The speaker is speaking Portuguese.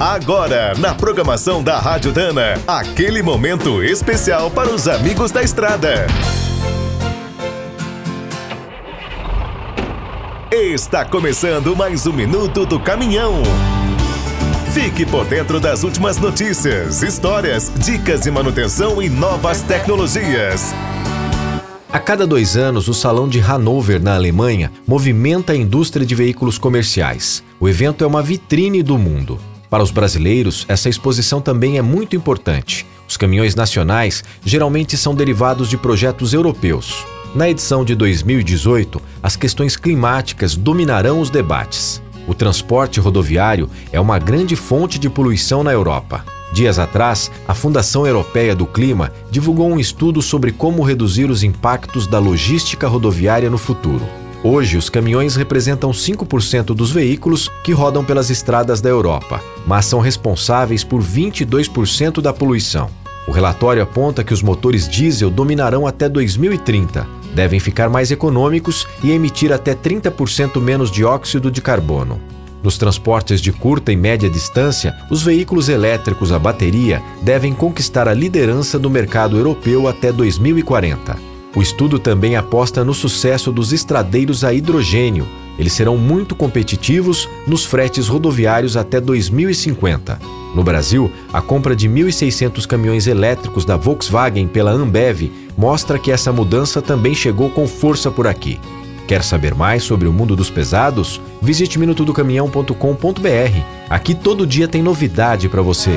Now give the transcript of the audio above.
Agora, na programação da Rádio Dana, aquele momento especial para os amigos da estrada. Está começando mais um minuto do caminhão. Fique por dentro das últimas notícias, histórias, dicas de manutenção e novas tecnologias. A cada dois anos, o Salão de Hannover, na Alemanha, movimenta a indústria de veículos comerciais. O evento é uma vitrine do mundo. Para os brasileiros, essa exposição também é muito importante. Os caminhões nacionais geralmente são derivados de projetos europeus. Na edição de 2018, as questões climáticas dominarão os debates. O transporte rodoviário é uma grande fonte de poluição na Europa. Dias atrás, a Fundação Europeia do Clima divulgou um estudo sobre como reduzir os impactos da logística rodoviária no futuro. Hoje, os caminhões representam 5% dos veículos que rodam pelas estradas da Europa, mas são responsáveis por 22% da poluição. O relatório aponta que os motores diesel dominarão até 2030, devem ficar mais econômicos e emitir até 30% menos dióxido de carbono. Nos transportes de curta e média distância, os veículos elétricos a bateria devem conquistar a liderança do mercado europeu até 2040. O estudo também aposta no sucesso dos estradeiros a hidrogênio. Eles serão muito competitivos nos fretes rodoviários até 2050. No Brasil, a compra de 1.600 caminhões elétricos da Volkswagen pela Ambev mostra que essa mudança também chegou com força por aqui. Quer saber mais sobre o mundo dos pesados? Visite minutodocaminhão.com.br. Aqui todo dia tem novidade para você.